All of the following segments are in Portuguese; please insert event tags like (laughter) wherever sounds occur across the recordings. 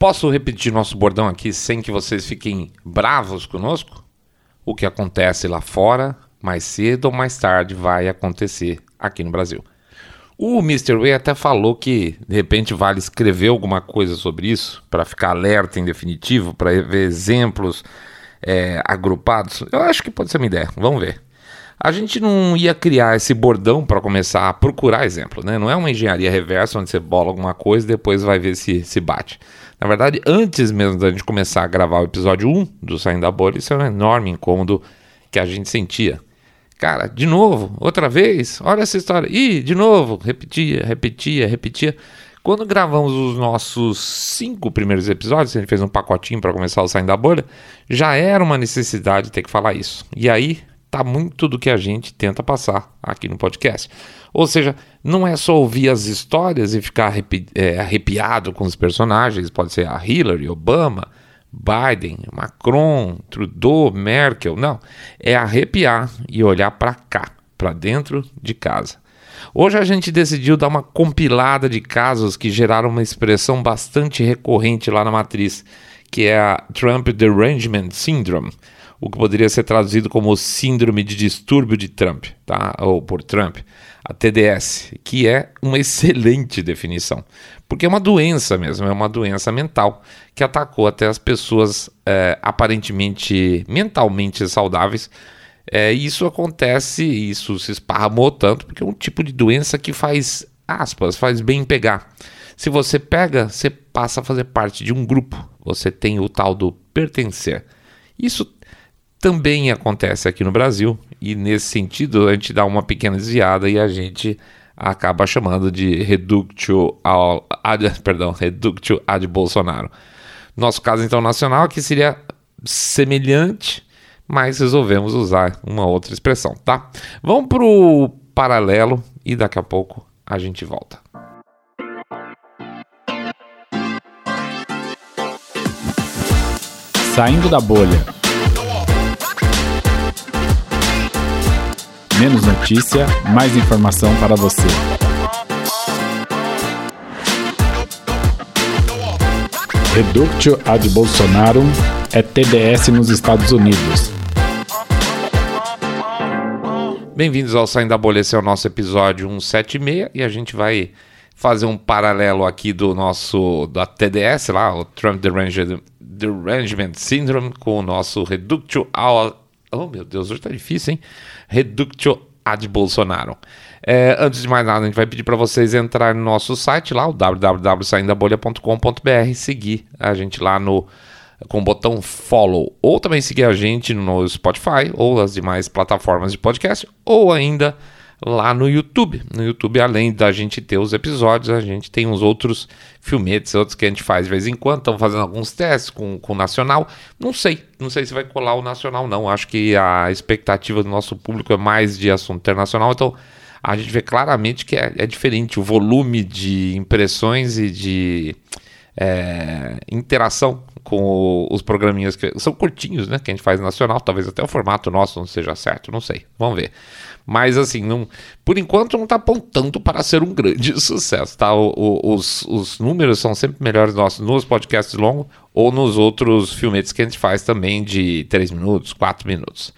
Posso repetir nosso bordão aqui sem que vocês fiquem bravos conosco? O que acontece lá fora, mais cedo ou mais tarde, vai acontecer aqui no Brasil. O Mr. Way até falou que de repente vale escrever alguma coisa sobre isso para ficar alerta em definitivo, para ver exemplos é, agrupados. Eu acho que pode ser uma ideia. Vamos ver. A gente não ia criar esse bordão para começar a procurar exemplo, né? Não é uma engenharia reversa onde você bola alguma coisa e depois vai ver se se bate. Na verdade, antes mesmo da gente começar a gravar o episódio 1 do Saindo da Bolha, isso é um enorme incômodo que a gente sentia. Cara, de novo, outra vez, olha essa história. Ih, de novo, repetia, repetia, repetia. Quando gravamos os nossos cinco primeiros episódios, a gente fez um pacotinho para começar o Saindo da Bolha, já era uma necessidade ter que falar isso. E aí tá muito do que a gente tenta passar aqui no podcast. Ou seja, não é só ouvir as histórias e ficar arrepi é, arrepiado com os personagens, pode ser a Hillary, Obama, Biden, Macron, Trudeau, Merkel. Não, é arrepiar e olhar para cá, para dentro de casa. Hoje a gente decidiu dar uma compilada de casos que geraram uma expressão bastante recorrente lá na matriz, que é a Trump Derangement Syndrome, o que poderia ser traduzido como Síndrome de Distúrbio de Trump, tá? ou por Trump, a TDS, que é uma excelente definição, porque é uma doença mesmo, é uma doença mental que atacou até as pessoas é, aparentemente mentalmente saudáveis. É, isso acontece, isso se esparramou tanto, porque é um tipo de doença que faz, aspas, faz bem pegar. Se você pega, você passa a fazer parte de um grupo, você tem o tal do pertencer. Isso também acontece aqui no Brasil, e nesse sentido a gente dá uma pequena desviada e a gente acaba chamando de reductio ad, (laughs) perdão, reductio ad Bolsonaro. Nosso caso então nacional aqui seria semelhante, mas resolvemos usar uma outra expressão, tá? Vamos para o paralelo e daqui a pouco a gente volta. Saindo da bolha. Menos notícia, mais informação para você. Reductio ad Bolsonaro é TDS nos Estados Unidos. Bem-vindos ao Saindo da Bolha, esse é o nosso episódio 176 e a gente vai fazer um paralelo aqui do nosso da TDS lá, o Trump Derangement, Derangement Syndrome com o nosso Reductio ao Oh, meu Deus, hoje tá difícil, hein? Reductio ad Bolsonaro. É, antes de mais nada, a gente vai pedir para vocês entrar no nosso site lá, o www.saindabolha.com.br, seguir a gente lá no com o botão follow, ou também seguir a gente no Spotify ou as demais plataformas de podcast, ou ainda lá no YouTube. No YouTube, além da gente ter os episódios, a gente tem uns outros filmetes, outros que a gente faz de vez em quando. Estamos fazendo alguns testes com, com o Nacional. Não sei, não sei se vai colar o Nacional, não. Acho que a expectativa do nosso público é mais de assunto internacional, então a gente vê claramente que é, é diferente o volume de impressões e de é, interação com os programinhas que são curtinhos, né? Que a gente faz nacional, talvez até o formato nosso não seja certo, não sei. Vamos ver. Mas assim, não, por enquanto não está apontando para ser um grande (laughs) sucesso, tá? O, o, os, os números são sempre melhores nossos nos podcasts longos ou nos outros filmetes que a gente faz também de 3 minutos, 4 minutos.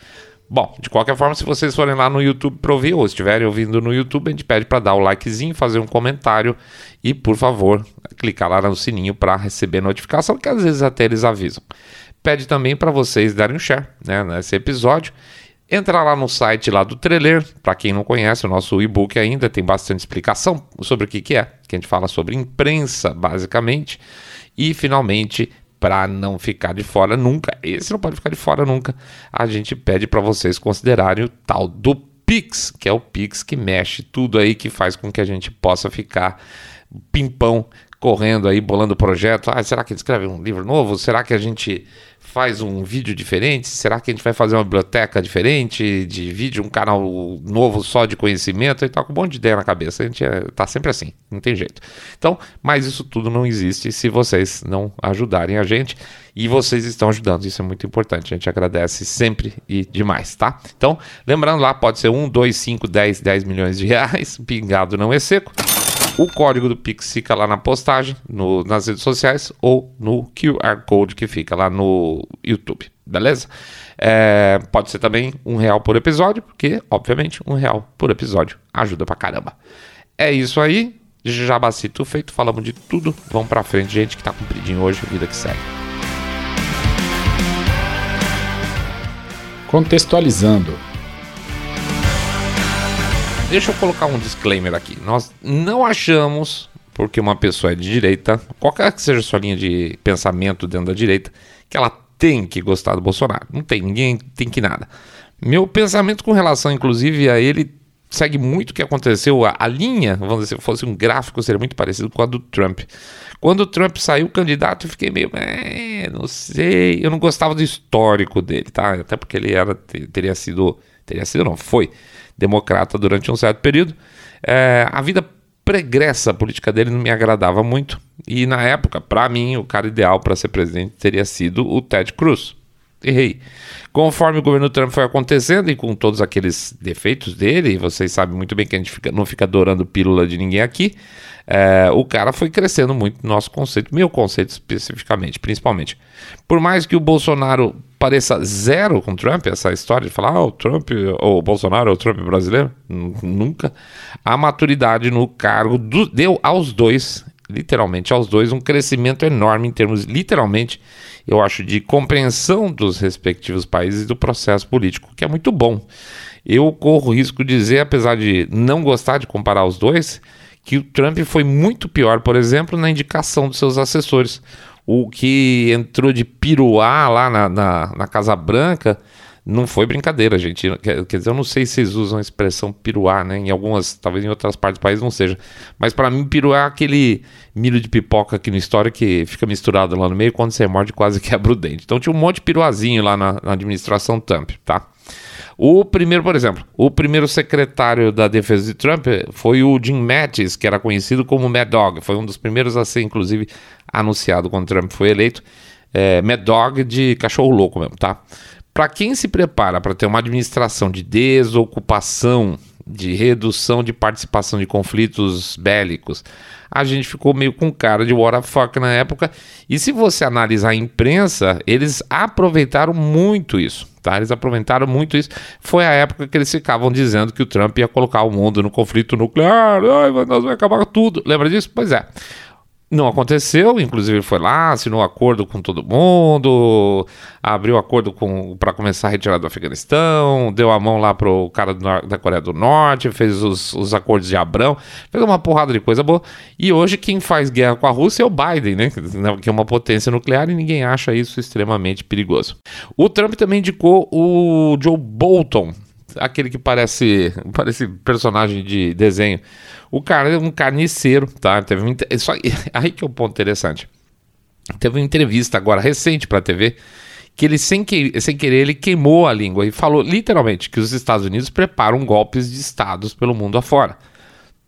Bom, de qualquer forma, se vocês forem lá no YouTube para ouvir, ou estiverem ouvindo no YouTube, a gente pede para dar o likezinho, fazer um comentário e, por favor, clicar lá no sininho para receber notificação, que às vezes até eles avisam. Pede também para vocês darem um share né, nesse episódio Entra lá no site lá do Trailer, para quem não conhece, o nosso e-book ainda tem bastante explicação sobre o que, que é, que a gente fala sobre imprensa, basicamente. E finalmente, para não ficar de fora nunca, esse não pode ficar de fora nunca, a gente pede para vocês considerarem o tal do Pix, que é o Pix que mexe tudo aí, que faz com que a gente possa ficar pimpão correndo aí, bolando projeto. Ah, será que escreve um livro novo? Será que a gente faz um vídeo diferente? Será que a gente vai fazer uma biblioteca diferente de vídeo, um canal novo só de conhecimento? E tá com um monte de ideia na cabeça. A gente é, tá sempre assim, não tem jeito. Então, mas isso tudo não existe se vocês não ajudarem a gente. E vocês estão ajudando, isso é muito importante. A gente agradece sempre e demais, tá? Então, lembrando lá, pode ser 1, 2, 5, 10, 10 milhões de reais. (laughs) Pingado não é seco. O código do Pix fica lá na postagem, no, nas redes sociais ou no QR Code que fica lá no YouTube, beleza? É, pode ser também um real por episódio, porque, obviamente, um real por episódio ajuda pra caramba. É isso aí, jabacito feito, falamos de tudo. Vamos pra frente, gente, que tá compridinho hoje, vida que segue. Contextualizando. Deixa eu colocar um disclaimer aqui. Nós não achamos, porque uma pessoa é de direita, qualquer que seja a sua linha de pensamento dentro da direita, que ela tem que gostar do Bolsonaro. Não tem, ninguém tem que nada. Meu pensamento com relação, inclusive, a ele segue muito o que aconteceu. A, a, linha, vamos dizer, se fosse um gráfico, seria muito parecido com a do Trump. Quando o Trump saiu candidato, eu fiquei meio, é, não sei, eu não gostava do histórico dele, tá? Até porque ele era, teria sido, teria sido não, foi democrata durante um certo período. É, a vida pregressa política dele não me agradava muito. E na época, para mim, o cara ideal para ser presidente teria sido o Ted Cruz. Errei. Conforme o governo Trump foi acontecendo e com todos aqueles defeitos dele, vocês sabem muito bem que a gente fica, não fica adorando pílula de ninguém aqui, é, o cara foi crescendo muito no nosso conceito, meu conceito especificamente, principalmente. Por mais que o Bolsonaro pareça zero com Trump, essa história de falar, ah, o Trump, ou o Bolsonaro é o Trump brasileiro, nunca. A maturidade no cargo do, deu aos dois, literalmente aos dois, um crescimento enorme em termos, literalmente, eu acho, de compreensão dos respectivos países e do processo político, que é muito bom. Eu corro risco de dizer, apesar de não gostar de comparar os dois, que o Trump foi muito pior, por exemplo, na indicação dos seus assessores. O que entrou de piruá lá na, na, na Casa Branca não foi brincadeira, gente. Quer, dizer, eu não sei se vocês usam a expressão piruá, né? Em algumas, talvez em outras partes do país não seja. Mas para mim, piruá é aquele milho de pipoca aqui no história que fica misturado lá no meio, quando você morde quase (laughs) quebra o dente. Então tinha um monte de piruazinho lá na, na administração Trump, tá? O primeiro, por exemplo, o primeiro secretário da defesa de Trump foi o Jim Mattis, que era conhecido como Mad Dog. Foi um dos primeiros a ser, inclusive, anunciado quando Trump foi eleito. É, Mad Dog de cachorro louco mesmo, tá? Para quem se prepara para ter uma administração de desocupação, de redução de participação de conflitos bélicos, a gente ficou meio com cara de what the fuck na época. E se você analisar a imprensa, eles aproveitaram muito isso. Tá? Eles aproveitaram muito isso. Foi a época que eles ficavam dizendo que o Trump ia colocar o mundo no conflito nuclear, ai, nós vamos acabar tudo. Lembra disso? Pois é. Não aconteceu, inclusive foi lá, assinou acordo com todo mundo, abriu acordo para começar a retirar do Afeganistão, deu a mão lá pro cara do, da Coreia do Norte, fez os, os acordos de Abrão, fez uma porrada de coisa boa. E hoje quem faz guerra com a Rússia é o Biden, né? Que é uma potência nuclear e ninguém acha isso extremamente perigoso. O Trump também indicou o Joe Bolton, aquele que parece, (laughs) parece personagem de desenho. O cara é um carniceiro, tá? Teve só, (laughs) aí que é o um ponto interessante. Teve uma entrevista agora recente para a TV que ele sem, que, sem querer ele queimou a língua e falou literalmente que os Estados Unidos preparam golpes de estados pelo mundo afora.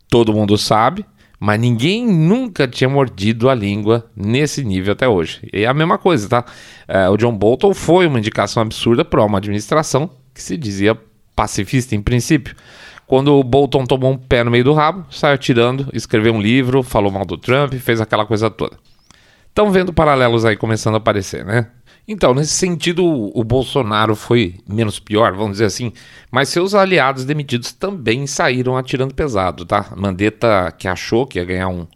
Todo mundo sabe, mas ninguém nunca tinha mordido a língua nesse nível até hoje. E é a mesma coisa, tá? É, o John Bolton foi uma indicação absurda para uma administração que se dizia pacifista em princípio. Quando o Bolton tomou um pé no meio do rabo, saiu tirando, escreveu um livro, falou mal do Trump, fez aquela coisa toda. Estão vendo paralelos aí começando a aparecer, né? Então, nesse sentido, o Bolsonaro foi menos pior, vamos dizer assim, mas seus aliados demitidos também saíram atirando pesado, tá? Mandetta, que achou que ia ganhar um,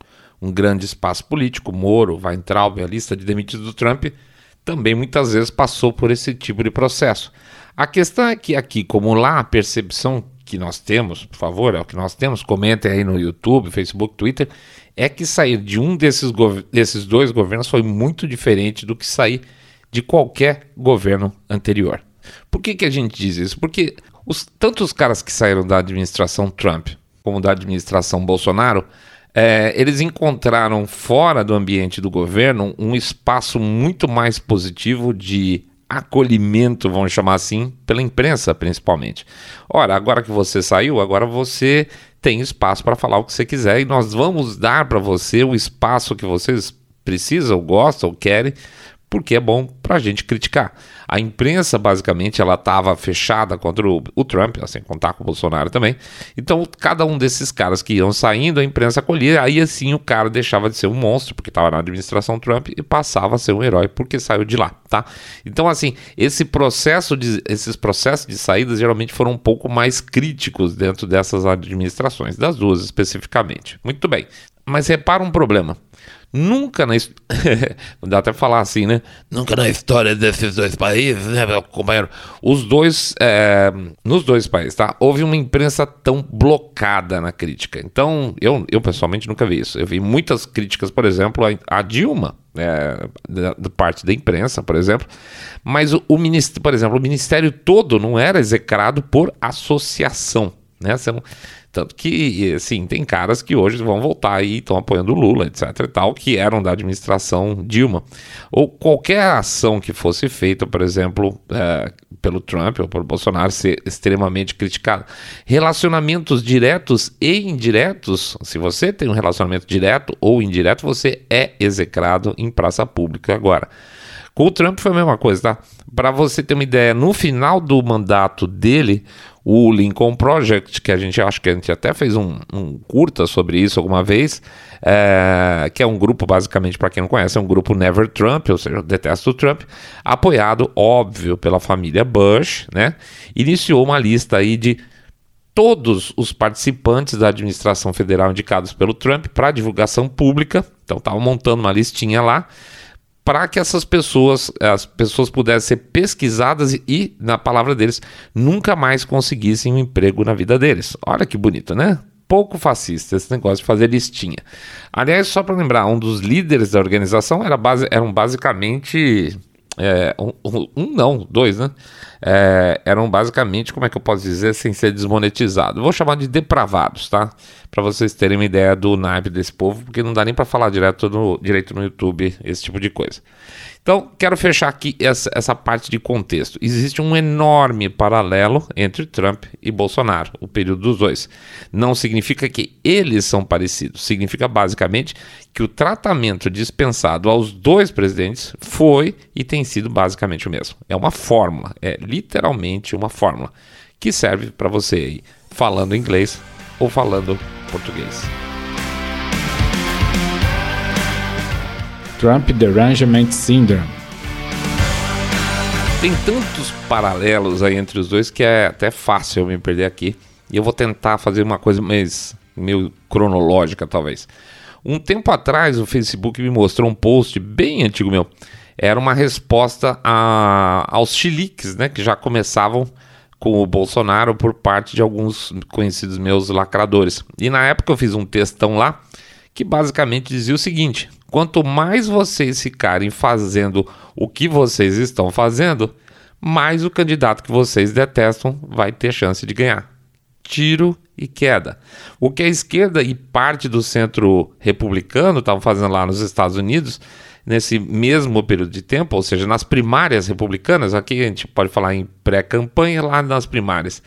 um grande espaço político, Moro, Weintraub, a lista de demitidos do Trump, também muitas vezes passou por esse tipo de processo. A questão é que aqui, como lá, a percepção que nós temos, por favor, é o que nós temos, comentem aí no YouTube, Facebook, Twitter, é que sair de um desses, desses dois governos foi muito diferente do que sair de qualquer governo anterior. Por que, que a gente diz isso? Porque os, tanto os caras que saíram da administração Trump como da administração Bolsonaro, é, eles encontraram fora do ambiente do governo um espaço muito mais positivo de acolhimento, vamos chamar assim, pela imprensa principalmente. Ora, agora que você saiu, agora você tem espaço para falar o que você quiser e nós vamos dar para você o espaço que vocês precisam, gostam, querem porque é bom para a gente criticar. A imprensa, basicamente, ela estava fechada contra o, o Trump, sem contar com o Bolsonaro também. Então, cada um desses caras que iam saindo, a imprensa acolhia, aí assim o cara deixava de ser um monstro, porque estava na administração Trump, e passava a ser um herói, porque saiu de lá, tá? Então, assim, esse processo de, esses processos de saídas geralmente foram um pouco mais críticos dentro dessas administrações, das duas especificamente. Muito bem. Mas repara um problema. Nunca na não (laughs) dá até falar assim, né? Nunca na história desses dois países, né, meu companheiro? Os dois, é, nos dois países, tá? Houve uma imprensa tão blocada na crítica. Então, eu, eu pessoalmente nunca vi isso. Eu vi muitas críticas, por exemplo, a, a Dilma, é, da, da, parte da imprensa, por exemplo. Mas o, o ministério, por exemplo, o ministério todo não era execrado por associação. Né? Não, tanto que, assim, tem caras que hoje vão voltar e estão apoiando o Lula, etc e tal, que eram da administração Dilma. Ou qualquer ação que fosse feita, por exemplo, é, pelo Trump ou pelo Bolsonaro, ser extremamente criticada. Relacionamentos diretos e indiretos, se você tem um relacionamento direto ou indireto, você é execrado em praça pública agora. Com o Trump foi a mesma coisa, tá? Para você ter uma ideia, no final do mandato dele, o Lincoln Project, que a gente acho que a gente até fez um, um curta sobre isso alguma vez, é, que é um grupo, basicamente, para quem não conhece, é um grupo Never Trump, ou seja, detesto o Trump, apoiado, óbvio, pela família Bush, né? Iniciou uma lista aí de todos os participantes da administração federal indicados pelo Trump para divulgação pública. Então, estava montando uma listinha lá para que essas pessoas, as pessoas pudessem ser pesquisadas e, na palavra deles, nunca mais conseguissem um emprego na vida deles. Olha que bonito, né? Pouco fascista esse negócio de fazer listinha. Aliás, só para lembrar, um dos líderes da organização era base, eram basicamente é, um, um, não, dois, né? É, eram basicamente, como é que eu posso dizer sem ser desmonetizado? Vou chamar de depravados, tá? Para vocês terem uma ideia do naipe desse povo, porque não dá nem para falar direto no, direito no YouTube esse tipo de coisa. Então, quero fechar aqui essa, essa parte de contexto. Existe um enorme paralelo entre Trump e Bolsonaro, o período dos dois. Não significa que eles são parecidos, significa basicamente que o tratamento dispensado aos dois presidentes foi e tem sido basicamente o mesmo. É uma fórmula, é literalmente uma fórmula que serve para você ir falando inglês ou falando português. Trump Derangement Syndrome. Tem tantos paralelos aí entre os dois que é até fácil eu me perder aqui. E eu vou tentar fazer uma coisa mais meio cronológica, talvez. Um tempo atrás, o Facebook me mostrou um post bem antigo meu. Era uma resposta a, aos chiliques, né? Que já começavam com o Bolsonaro por parte de alguns conhecidos meus lacradores. E na época eu fiz um textão lá que basicamente dizia o seguinte: Quanto mais vocês ficarem fazendo o que vocês estão fazendo, mais o candidato que vocês detestam vai ter chance de ganhar. Tiro e queda. O que a esquerda e parte do centro republicano estavam fazendo lá nos Estados Unidos nesse mesmo período de tempo, ou seja, nas primárias republicanas, aqui a gente pode falar em pré-campanha, lá nas primárias.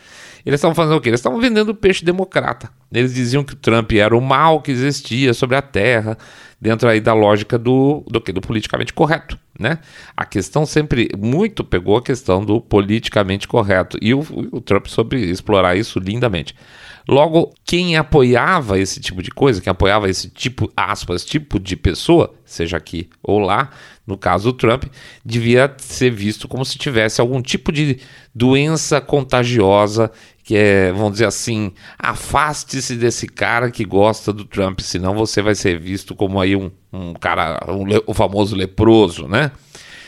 Eles estavam fazendo o quê? Eles estavam vendendo peixe democrata. Eles diziam que o Trump era o mal que existia sobre a terra, dentro aí da lógica do, do, do politicamente correto, né? A questão sempre muito pegou a questão do politicamente correto e o, o Trump soube explorar isso lindamente. Logo, quem apoiava esse tipo de coisa, quem apoiava esse tipo, aspas, tipo de pessoa, seja aqui ou lá, no caso do Trump, devia ser visto como se tivesse algum tipo de doença contagiosa que é, vamos dizer assim, afaste-se desse cara que gosta do Trump, senão você vai ser visto como aí um, um cara, um, o famoso leproso, né?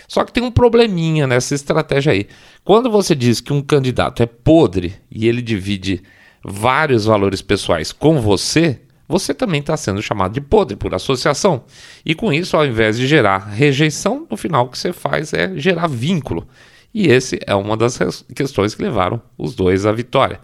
Só que tem um probleminha nessa estratégia aí. Quando você diz que um candidato é podre e ele divide vários valores pessoais com você, você também está sendo chamado de podre por associação. E com isso, ao invés de gerar rejeição, no final o que você faz é gerar vínculo. E esse é uma das questões que levaram os dois à vitória.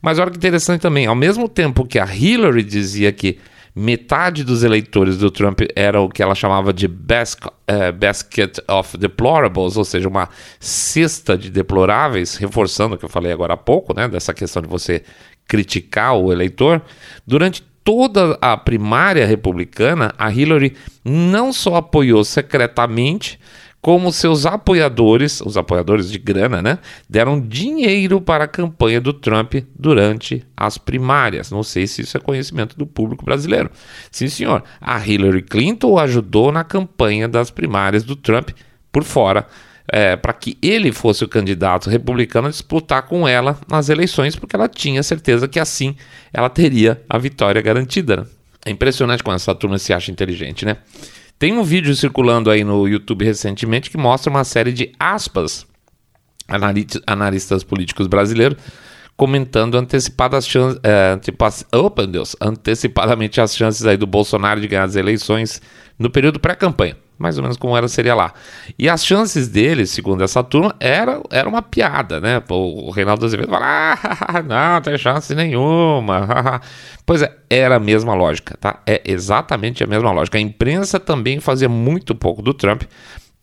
Mas olha que interessante também, ao mesmo tempo que a Hillary dizia que metade dos eleitores do Trump era o que ela chamava de uh, basket of deplorables, ou seja, uma cesta de deploráveis, reforçando o que eu falei agora há pouco, né, dessa questão de você criticar o eleitor, durante toda a primária republicana, a Hillary não só apoiou secretamente, como seus apoiadores, os apoiadores de grana, né, deram dinheiro para a campanha do Trump durante as primárias. Não sei se isso é conhecimento do público brasileiro. Sim, senhor. A Hillary Clinton ajudou na campanha das primárias do Trump por fora. É, para que ele fosse o candidato republicano a disputar com ela nas eleições, porque ela tinha certeza que assim ela teria a vitória garantida. Né? É impressionante como essa turma se acha inteligente, né? Tem um vídeo circulando aí no YouTube recentemente que mostra uma série de aspas analistas políticos brasileiros comentando antecipadas chances, é, oh, Deus, antecipadamente as chances aí do Bolsonaro de ganhar as eleições no período pré-campanha mais ou menos como era seria lá. E as chances dele, segundo essa turma, era, era uma piada, né? O Reinaldo Azevedo fala, ah, (laughs) não, tem chance nenhuma. (laughs) pois é, era a mesma lógica, tá? É exatamente a mesma lógica. A imprensa também fazia muito pouco do Trump,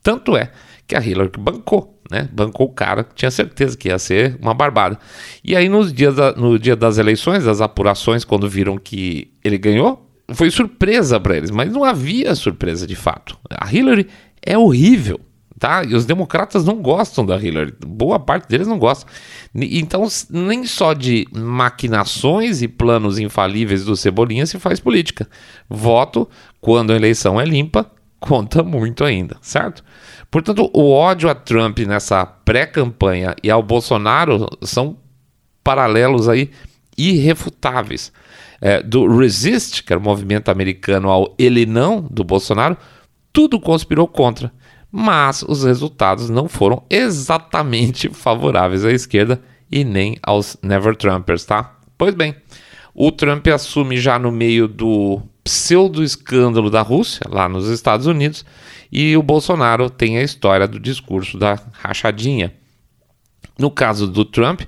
tanto é que a Hillary bancou, né? Bancou o cara, tinha certeza que ia ser uma barbada. E aí, nos dias da, no dia das eleições, das apurações, quando viram que ele ganhou, foi surpresa para eles, mas não havia surpresa de fato. A Hillary é horrível, tá? E os democratas não gostam da Hillary, boa parte deles não gosta. Então, nem só de maquinações e planos infalíveis do Cebolinha se faz política. Voto, quando a eleição é limpa, conta muito ainda, certo? Portanto, o ódio a Trump nessa pré-campanha e ao Bolsonaro são paralelos aí irrefutáveis é, do Resist, que era o movimento americano ao ele não do Bolsonaro, tudo conspirou contra. Mas os resultados não foram exatamente (laughs) favoráveis à esquerda e nem aos Never Trumpers, tá? Pois bem, o Trump assume já no meio do pseudo-escândalo da Rússia, lá nos Estados Unidos, e o Bolsonaro tem a história do discurso da rachadinha. No caso do Trump,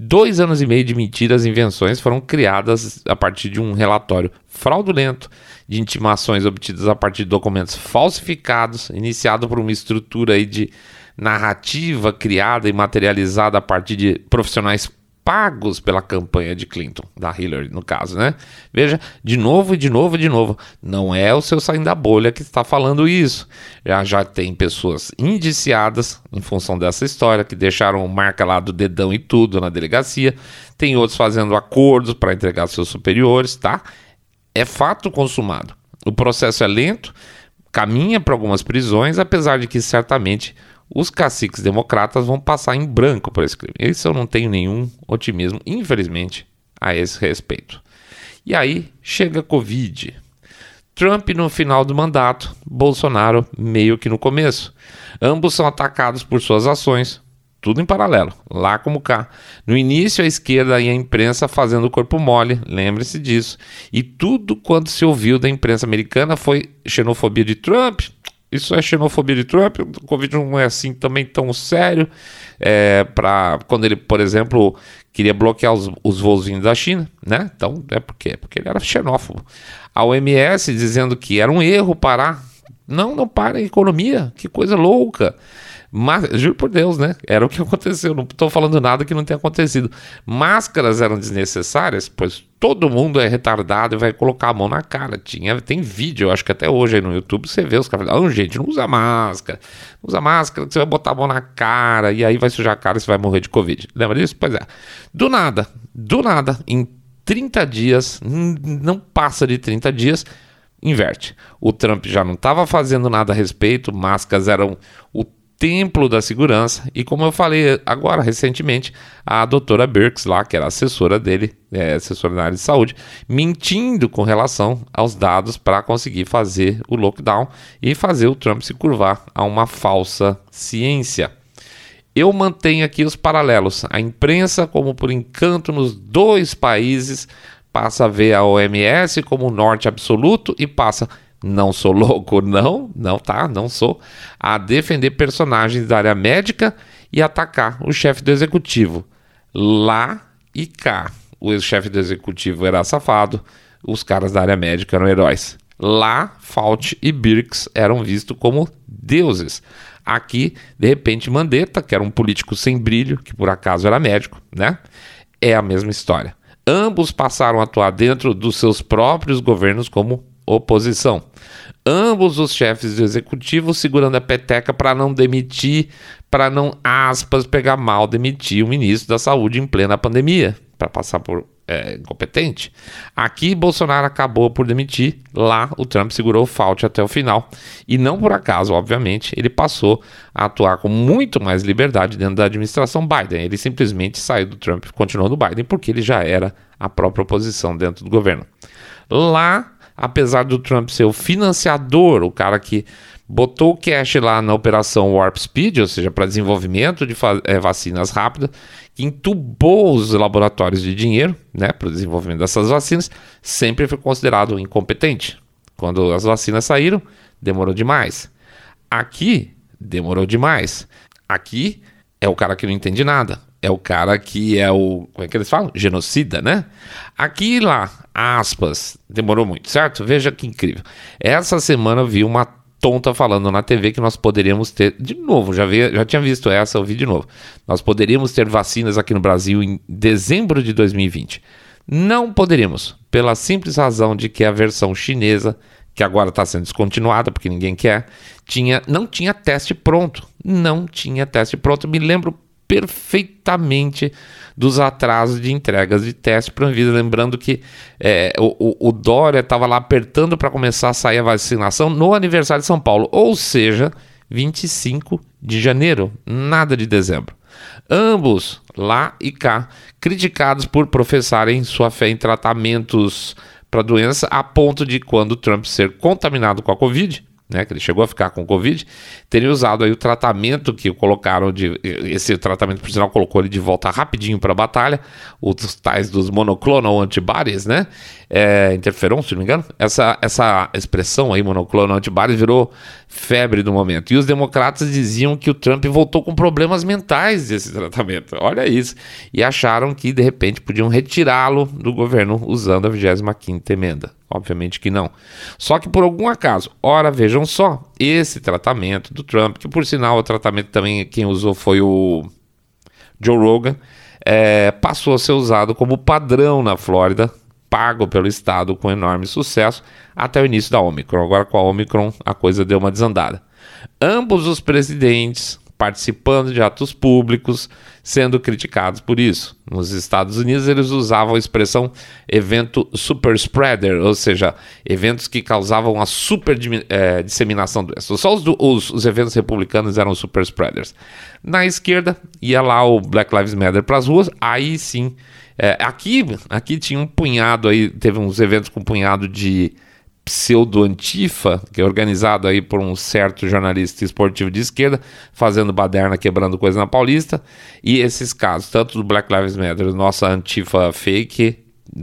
Dois anos e meio de mentiras e invenções foram criadas a partir de um relatório fraudulento de intimações obtidas a partir de documentos falsificados, iniciado por uma estrutura aí de narrativa criada e materializada a partir de profissionais pagos pela campanha de Clinton, da Hillary, no caso, né? Veja, de novo, de novo, de novo, não é o seu saindo da bolha que está falando isso. Já, já tem pessoas indiciadas em função dessa história, que deixaram marca lá do dedão e tudo na delegacia, tem outros fazendo acordos para entregar seus superiores, tá? É fato consumado. O processo é lento, caminha para algumas prisões, apesar de que certamente os caciques democratas vão passar em branco por esse crime. Isso eu não tenho nenhum otimismo, infelizmente, a esse respeito. E aí chega a Covid. Trump no final do mandato, Bolsonaro meio que no começo. Ambos são atacados por suas ações, tudo em paralelo, lá como cá. No início, a esquerda e a imprensa fazendo o corpo mole, lembre-se disso. E tudo quanto se ouviu da imprensa americana foi xenofobia de Trump, isso é xenofobia de Trump. O Covid não é assim também tão sério. É, quando ele, por exemplo, queria bloquear os, os voos vindo da China, né? Então, é porque, porque ele era xenófobo. A OMS dizendo que era um erro parar. Não, não para a economia. Que coisa louca. Mas, juro por Deus, né? Era o que (laughs) aconteceu. Não estou falando nada que não tenha acontecido. Máscaras eram desnecessárias, pois todo mundo é retardado e vai colocar a mão na cara. Tinha, tem vídeo, eu acho que até hoje aí no YouTube você vê os caras falando: gente, não usa máscara. Não usa máscara, você vai botar a mão na cara e aí vai sujar a cara e você vai morrer de Covid. Lembra disso? Pois é. Do nada, do nada, em 30 dias, não passa de 30 dias, inverte. O Trump já não estava fazendo nada a respeito, máscaras eram o templo da segurança. E como eu falei agora, recentemente, a doutora Birx, lá, que era assessora dele, é, assessora na área de saúde, mentindo com relação aos dados para conseguir fazer o lockdown e fazer o Trump se curvar a uma falsa ciência. Eu mantenho aqui os paralelos. A imprensa, como por encanto nos dois países, passa a ver a OMS como o norte absoluto e passa não sou louco, não, não tá, não sou, a defender personagens da área médica e atacar o chefe do executivo. Lá e cá, o chefe do executivo era safado, os caras da área médica eram heróis. Lá, Fauci e Birx eram vistos como deuses. Aqui, de repente, Mandetta, que era um político sem brilho, que por acaso era médico, né? É a mesma história. Ambos passaram a atuar dentro dos seus próprios governos como oposição. ambos os chefes do executivo segurando a peteca para não demitir, para não, aspas, pegar mal, demitir o ministro da Saúde em plena pandemia, para passar por é, incompetente. Aqui, Bolsonaro acabou por demitir, lá o Trump segurou o falte até o final. E não por acaso, obviamente, ele passou a atuar com muito mais liberdade dentro da administração Biden. Ele simplesmente saiu do Trump e continuou no Biden, porque ele já era a própria oposição dentro do governo. Lá apesar do Trump ser o financiador, o cara que botou o cash lá na operação Warp Speed, ou seja, para desenvolvimento de é, vacinas rápidas, que entubou os laboratórios de dinheiro né, para o desenvolvimento dessas vacinas, sempre foi considerado incompetente. Quando as vacinas saíram, demorou demais. Aqui, demorou demais. Aqui é o cara que não entende nada é o cara que é o. Como é que eles falam? Genocida, né? Aqui e lá, aspas, demorou muito, certo? Veja que incrível. Essa semana vi uma tonta falando na TV que nós poderíamos ter. De novo, já, vi, já tinha visto essa, eu vi de novo. Nós poderíamos ter vacinas aqui no Brasil em dezembro de 2020. Não poderíamos, pela simples razão de que a versão chinesa, que agora está sendo descontinuada porque ninguém quer, tinha, não tinha teste pronto. Não tinha teste pronto. Me lembro perfeitamente dos atrasos de entregas de teste para a Anvisa. Lembrando que é, o, o, Dória estava lá apertando para começar a sair a vacinação no aniversário de São Paulo, ou seja, 25 de janeiro, nada de dezembro. Ambos, lá e cá, criticados por professarem sua fé em tratamentos para doença, a ponto de, quando Trump ser contaminado com a Covid, né, que ele chegou a ficar com Covid, teria usado aí o tratamento que colocaram de. Esse tratamento, por sinal, colocou ele de volta rapidinho para a batalha, os tais dos monoclonal antibodies, né? É, interferon, se não me engano. Essa, essa expressão aí, monoclonal antibodies, virou febre do momento. E os democratas diziam que o Trump voltou com problemas mentais desse tratamento. Olha isso. E acharam que, de repente, podiam retirá-lo do governo usando a 25 emenda. Obviamente que não. Só que por algum acaso, ora vejam só, esse tratamento do Trump, que por sinal o tratamento também quem usou foi o Joe Rogan, é, passou a ser usado como padrão na Flórida, pago pelo estado com enorme sucesso, até o início da Omicron. Agora com a Omicron a coisa deu uma desandada. Ambos os presidentes participando de atos públicos, sendo criticados por isso. Nos Estados Unidos, eles usavam a expressão evento super spreader, ou seja, eventos que causavam a super é, disseminação do doença. Só os, os, os, eventos republicanos eram super spreaders. Na esquerda, ia lá o Black Lives Matter para as ruas, aí sim. É, aqui, aqui tinha um punhado aí, teve uns eventos com um punhado de pseudo-antifa, que é organizado aí por um certo jornalista esportivo de esquerda, fazendo baderna, quebrando coisa na Paulista, e esses casos, tanto do Black Lives Matter, nossa antifa fake,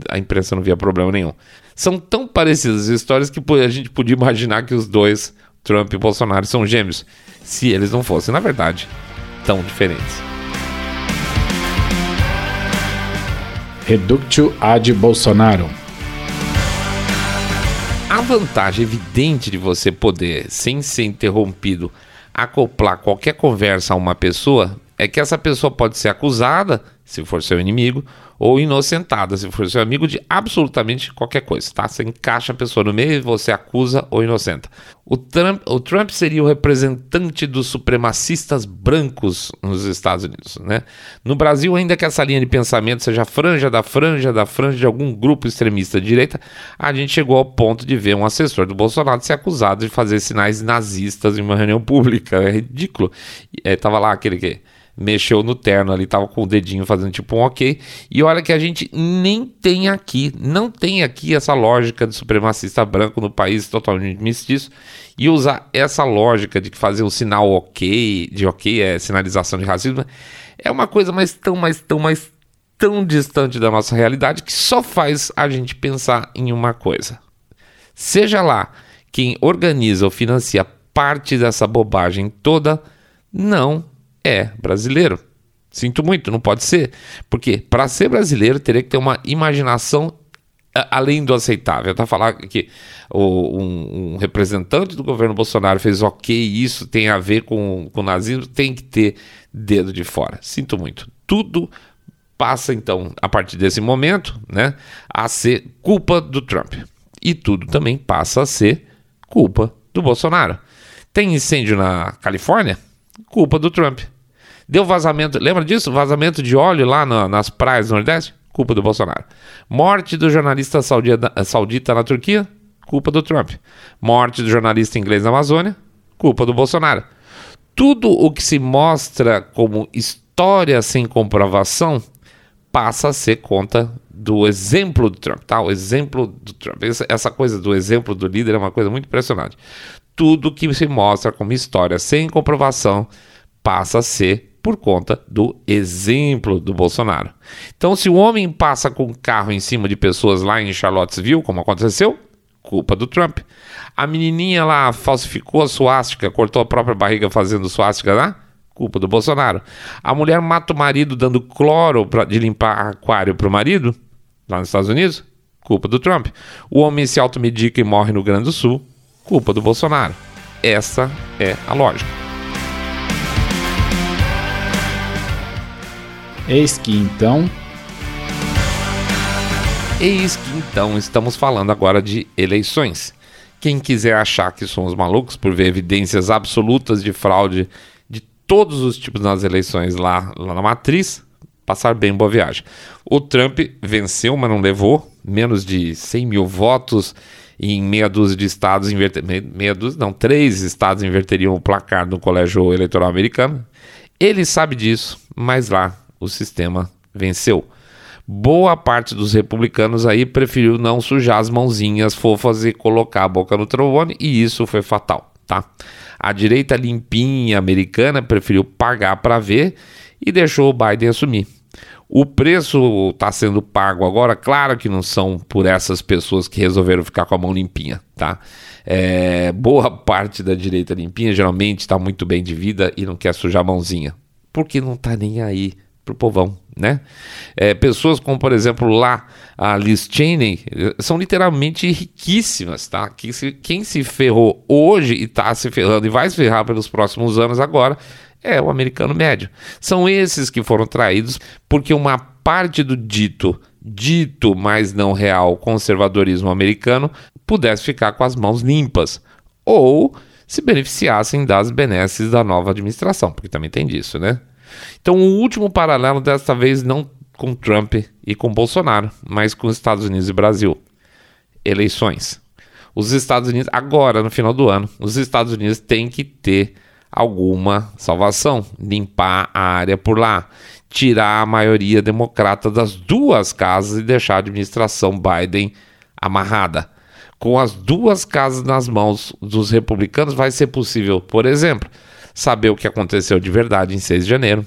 a imprensa não via problema nenhum. São tão parecidas as histórias que a gente podia imaginar que os dois, Trump e Bolsonaro, são gêmeos, se eles não fossem, na verdade, tão diferentes. Reductio ad Bolsonaro a vantagem evidente de você poder, sem ser interrompido, acoplar qualquer conversa a uma pessoa é que essa pessoa pode ser acusada, se for seu inimigo, ou inocentada, se for seu amigo, de absolutamente qualquer coisa, tá? Você encaixa a pessoa no meio e você acusa ou inocenta. O Trump, o Trump seria o representante dos supremacistas brancos nos Estados Unidos, né? No Brasil, ainda que essa linha de pensamento seja franja da franja da franja de algum grupo extremista de direita, a gente chegou ao ponto de ver um assessor do Bolsonaro ser acusado de fazer sinais nazistas em uma reunião pública. É ridículo. É, tava lá aquele que mexeu no terno ali, tava com o dedinho fazendo tipo um ok. E olha que a gente nem tem aqui, não tem aqui essa lógica de supremacista branco no país totalmente mestiço. E usar essa lógica de fazer o sinal ok, de ok é sinalização de racismo, é uma coisa mais tão, mais tão, mais tão distante da nossa realidade que só faz a gente pensar em uma coisa. Seja lá quem organiza ou financia parte dessa bobagem toda, não é brasileiro. Sinto muito, não pode ser. Porque para ser brasileiro teria que ter uma imaginação além do aceitável. Tá falar que o, um, um, representante do governo Bolsonaro fez ok, isso tem a ver com, com o nazismo, tem que ter dedo de fora. Sinto muito. Tudo passa então a partir desse momento, né, a ser culpa do Trump. E tudo também passa a ser Culpa do Bolsonaro. Tem incêndio na Califórnia? Culpa do Trump. Deu vazamento, lembra disso? Vazamento de óleo lá na, nas praias do Nordeste? Culpa do Bolsonaro. Morte do jornalista saudita, saudita na Turquia? Culpa do Trump. Morte do jornalista inglês na Amazônia? Culpa do Bolsonaro. Tudo o que se mostra como história sem comprovação passa a ser conta do exemplo do Trump, tá? O exemplo do Trump. Essa coisa do exemplo do líder é uma coisa muito impressionante. Tudo que se mostra como história sem comprovação passa a ser por conta do exemplo do Bolsonaro. Então, se o homem passa com um carro em cima de pessoas lá em Charlottesville, como aconteceu, culpa do Trump. A menininha lá falsificou a suástica, cortou a própria barriga fazendo suástica lá, culpa do Bolsonaro. A mulher mata o marido dando cloro pra, de limpar aquário para o marido, lá nos Estados Unidos, culpa do Trump. O homem se automedica e morre no Grande do Sul, culpa do Bolsonaro. Essa é a lógica. Eis que então. Eis que então estamos falando agora de eleições. Quem quiser achar que somos malucos por ver evidências absolutas de fraude todos os tipos nas eleições lá, lá na matriz, passar bem boa viagem. O Trump venceu, mas não levou, menos de 100 mil votos em meia dúzia de estados, inverter, meia dúzia, não, três estados inverteriam o placar no colégio eleitoral americano. Ele sabe disso, mas lá o sistema venceu. Boa parte dos republicanos aí preferiu não sujar as mãozinhas fofas e colocar a boca no trombone, e isso foi fatal, tá? A direita limpinha americana preferiu pagar para ver e deixou o Biden assumir. O preço está sendo pago agora, claro que não são por essas pessoas que resolveram ficar com a mão limpinha, tá? É, boa parte da direita limpinha geralmente está muito bem de vida e não quer sujar a mãozinha, porque não está nem aí pro povão, né? É, pessoas como, por exemplo, lá a Liz Cheney são literalmente riquíssimas, tá? Que se, quem se ferrou hoje e está se ferrando e vai se ferrar pelos próximos anos agora é o americano médio. São esses que foram traídos porque uma parte do dito, dito, mas não real conservadorismo americano pudesse ficar com as mãos limpas ou se beneficiassem das benesses da nova administração, porque também tem disso, né? Então, o último paralelo desta vez não com Trump e com Bolsonaro, mas com os Estados Unidos e Brasil. Eleições. Os Estados Unidos, agora no final do ano, os Estados Unidos têm que ter alguma salvação, limpar a área por lá, tirar a maioria democrata das duas casas e deixar a administração Biden amarrada. Com as duas casas nas mãos dos republicanos, vai ser possível, por exemplo, saber o que aconteceu de verdade em 6 de janeiro.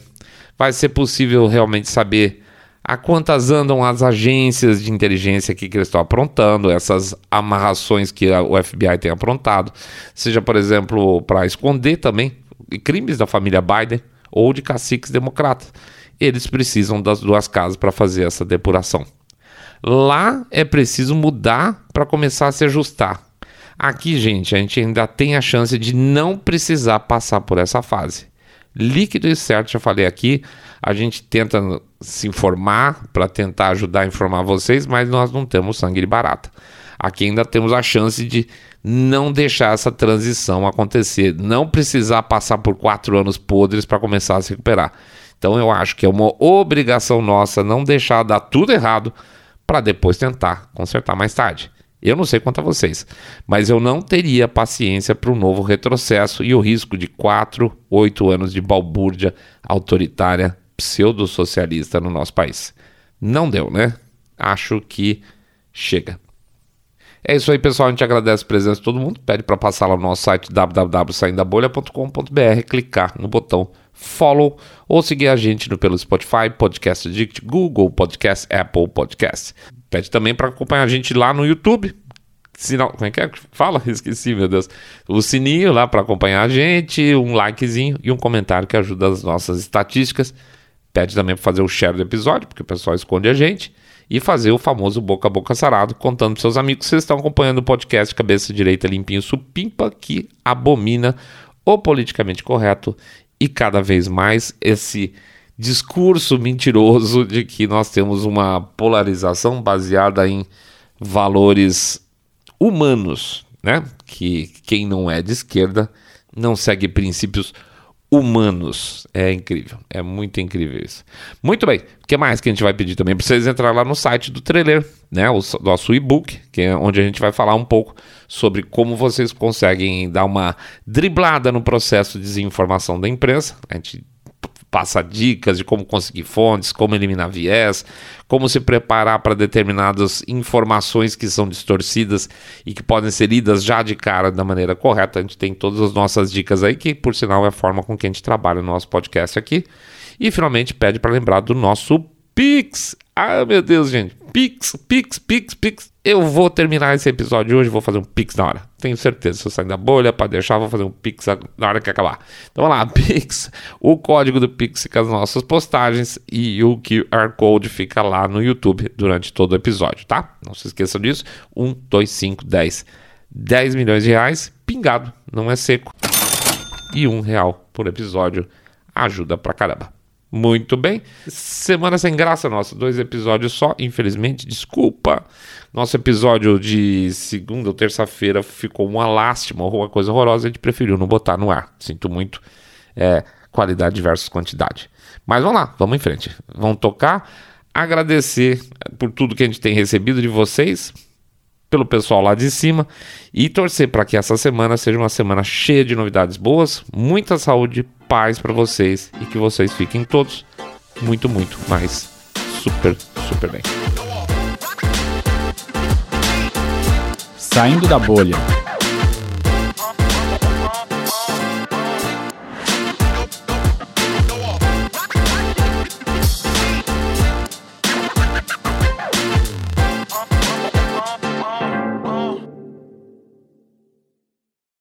Vai ser possível realmente saber a quantas andam as agências de inteligência que eles estão aprontando, essas amarrações que o FBI tem aprontado, seja, por exemplo, para esconder também crimes da família Biden ou de caciques democratas. Eles precisam das duas casas para fazer essa depuração. Lá é preciso mudar para começar a se ajustar. Aqui, gente, a gente ainda tem a chance de não precisar passar por essa fase. Líquido e certo, já falei aqui, a gente tenta se informar para tentar ajudar a informar vocês, mas nós não temos sangue de barata. Aqui ainda temos a chance de não deixar essa transição acontecer, não precisar passar por quatro anos podres para começar a se recuperar. Então eu acho que é uma obrigação nossa não deixar dar tudo errado para depois tentar consertar mais tarde. Eu não sei quanto a vocês, mas eu não teria paciência para um novo retrocesso e o risco de 4, 8 anos de balbúrdia autoritária pseudo-socialista no nosso país. Não deu, né? Acho que chega. É isso aí, pessoal. A gente agradece a presença de todo mundo. Pede para passar lá no nosso site www.saindabolha.com.br, clicar no botão follow ou seguir a gente no, pelo Spotify, Podcast Addict, Google Podcast, Apple Podcast. Pede também para acompanhar a gente lá no YouTube. Sinal, como é que é? Fala, (laughs) esqueci, meu Deus. O sininho lá para acompanhar a gente, um likezinho e um comentário que ajuda as nossas estatísticas. Pede também para fazer o share do episódio, porque o pessoal esconde a gente. E fazer o famoso boca a boca sarado, contando para seus amigos que vocês estão acompanhando o podcast Cabeça Direita Limpinho Supimpa, que abomina o politicamente correto e cada vez mais esse discurso mentiroso de que nós temos uma polarização baseada em valores humanos. né? Que quem não é de esquerda não segue princípios humanos. É incrível, é muito incrível isso. Muito bem, o que mais que a gente vai pedir também? Para vocês entrar lá no site do Trailer, né? O nosso e-book, que é onde a gente vai falar um pouco sobre como vocês conseguem dar uma driblada no processo de desinformação da imprensa. A gente passa dicas de como conseguir fontes, como eliminar viés, como se preparar para determinadas informações que são distorcidas e que podem ser lidas já de cara da maneira correta. A gente tem todas as nossas dicas aí, que por sinal é a forma com que a gente trabalha no nosso podcast aqui. E finalmente pede para lembrar do nosso Pix. Ah, meu Deus, gente. Pix, Pix, Pix, Pix. Eu vou terminar esse episódio hoje, vou fazer um Pix na hora. Tenho certeza. Se eu sair da bolha, para deixar, vou fazer um Pix na hora que acabar. Então vamos lá, (laughs) Pix. O código do Pix fica nas nossas postagens e o QR Code fica lá no YouTube durante todo o episódio, tá? Não se esqueçam disso. 1, 2, 5, 10. 10 milhões de reais, pingado, não é seco. E um real por episódio ajuda pra caramba. Muito bem. Semana sem graça nossa, dois episódios só, infelizmente, desculpa. Nosso episódio de segunda ou terça-feira ficou uma lástima, uma coisa horrorosa, a gente preferiu não botar no ar. Sinto muito. É, qualidade versus quantidade. Mas vamos lá, vamos em frente. Vamos tocar. Agradecer por tudo que a gente tem recebido de vocês pelo pessoal lá de cima e torcer para que essa semana seja uma semana cheia de novidades boas, muita saúde, paz para vocês e que vocês fiquem todos muito, muito mais super, super bem. Saindo da bolha.